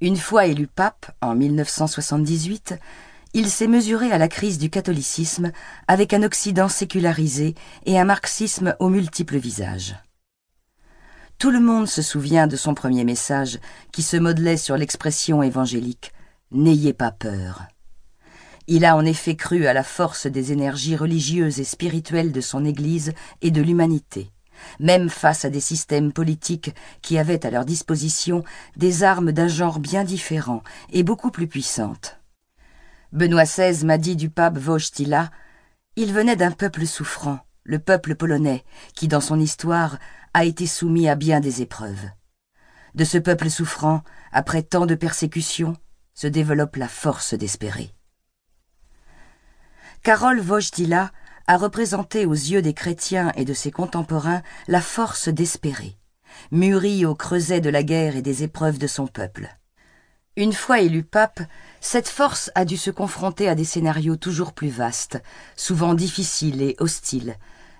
Une fois élu pape, en 1978, il s'est mesuré à la crise du catholicisme avec un Occident sécularisé et un marxisme aux multiples visages. Tout le monde se souvient de son premier message qui se modelait sur l'expression évangélique N'ayez pas peur. Il a en effet cru à la force des énergies religieuses et spirituelles de son Église et de l'humanité, même face à des systèmes politiques qui avaient à leur disposition des armes d'un genre bien différent et beaucoup plus puissantes. Benoît XVI m'a dit du pape Wojtyla Il venait d'un peuple souffrant, le peuple polonais, qui dans son histoire a été soumis à bien des épreuves. De ce peuple souffrant, après tant de persécutions, se développe la force d'espérer. Karol Wojtyla a représenté aux yeux des chrétiens et de ses contemporains la force d'espérer, mûrie au creuset de la guerre et des épreuves de son peuple. Une fois élu pape, cette force a dû se confronter à des scénarios toujours plus vastes, souvent difficiles et hostiles,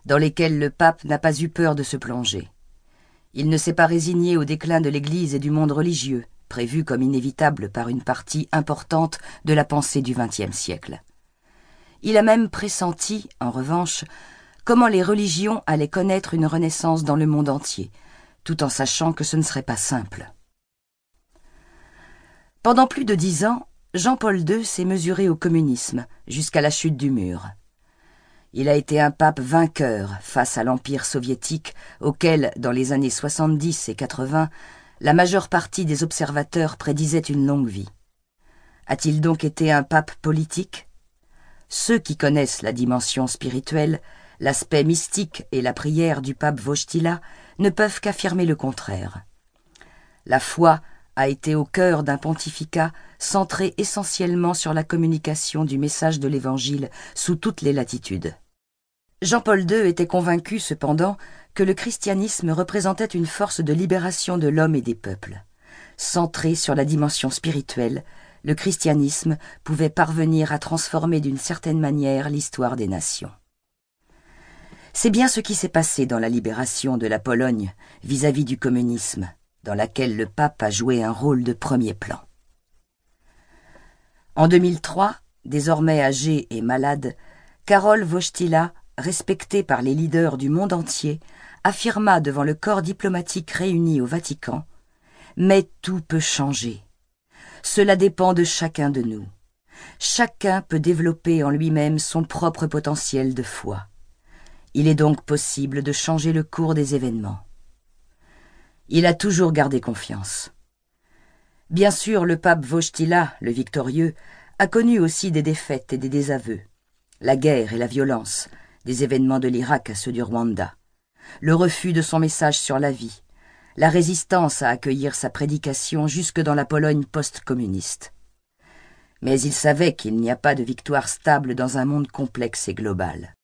dans lesquels le pape n'a pas eu peur de se plonger. Il ne s'est pas résigné au déclin de l'Église et du monde religieux, prévu comme inévitable par une partie importante de la pensée du XXe siècle. Il a même pressenti, en revanche, comment les religions allaient connaître une renaissance dans le monde entier, tout en sachant que ce ne serait pas simple. Pendant plus de dix ans, Jean-Paul II s'est mesuré au communisme, jusqu'à la chute du mur. Il a été un pape vainqueur face à l'Empire soviétique, auquel, dans les années 70 et 80, la majeure partie des observateurs prédisaient une longue vie. A-t-il donc été un pape politique? Ceux qui connaissent la dimension spirituelle, l'aspect mystique et la prière du pape Wojtyla ne peuvent qu'affirmer le contraire. La foi a été au cœur d'un pontificat centré essentiellement sur la communication du message de l'Évangile sous toutes les latitudes. Jean-Paul II était convaincu cependant que le christianisme représentait une force de libération de l'homme et des peuples. Centré sur la dimension spirituelle, le christianisme pouvait parvenir à transformer d'une certaine manière l'histoire des nations. C'est bien ce qui s'est passé dans la libération de la Pologne vis-à-vis -vis du communisme, dans laquelle le pape a joué un rôle de premier plan. En 2003, désormais âgé et malade, Karol Wojtyla, respecté par les leaders du monde entier, affirma devant le corps diplomatique réuni au Vatican Mais tout peut changer. Cela dépend de chacun de nous. Chacun peut développer en lui-même son propre potentiel de foi. Il est donc possible de changer le cours des événements. Il a toujours gardé confiance. Bien sûr, le pape Wojtyla, le victorieux, a connu aussi des défaites et des désaveux. La guerre et la violence, des événements de l'Irak à ceux du Rwanda le refus de son message sur la vie, la résistance à accueillir sa prédication jusque dans la Pologne post-communiste. Mais il savait qu'il n'y a pas de victoire stable dans un monde complexe et global.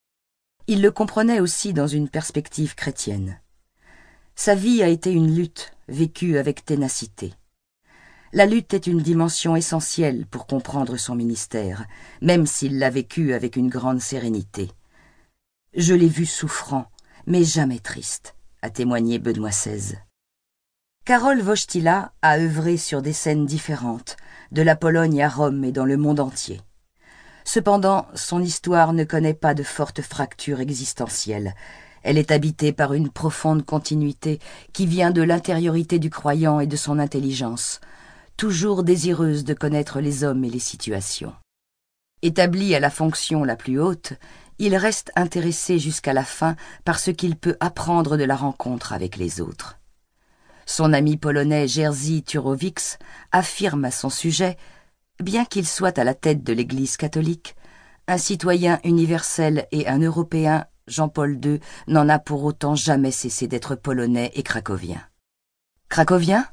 Il le comprenait aussi dans une perspective chrétienne. Sa vie a été une lutte vécue avec ténacité. La lutte est une dimension essentielle pour comprendre son ministère, même s'il l'a vécue avec une grande sérénité. Je l'ai vu souffrant, mais jamais triste, a témoigné Benoît XVI. Karol Wojtyla a œuvré sur des scènes différentes, de la Pologne à Rome et dans le monde entier. Cependant, son histoire ne connaît pas de fortes fractures existentielles. Elle est habitée par une profonde continuité qui vient de l'intériorité du croyant et de son intelligence, toujours désireuse de connaître les hommes et les situations. Établi à la fonction la plus haute, il reste intéressé jusqu'à la fin par ce qu'il peut apprendre de la rencontre avec les autres. Son ami polonais Jerzy Turowics affirme à son sujet Bien qu'il soit à la tête de l'Église catholique, un citoyen universel et un Européen, Jean-Paul II, n'en a pour autant jamais cessé d'être polonais et cracovien. Cracovien?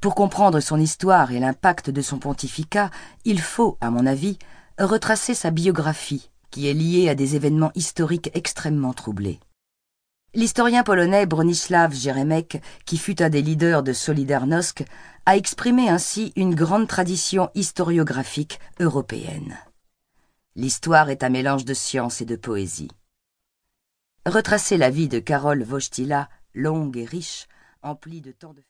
Pour comprendre son histoire et l'impact de son pontificat, il faut, à mon avis, retracer sa biographie qui est lié à des événements historiques extrêmement troublés. L'historien polonais Bronislaw Jeremek, qui fut un des leaders de Solidarnosc, a exprimé ainsi une grande tradition historiographique européenne. L'histoire est un mélange de science et de poésie. Retracer la vie de Karol Wojtyla, longue et riche, emplie de tant de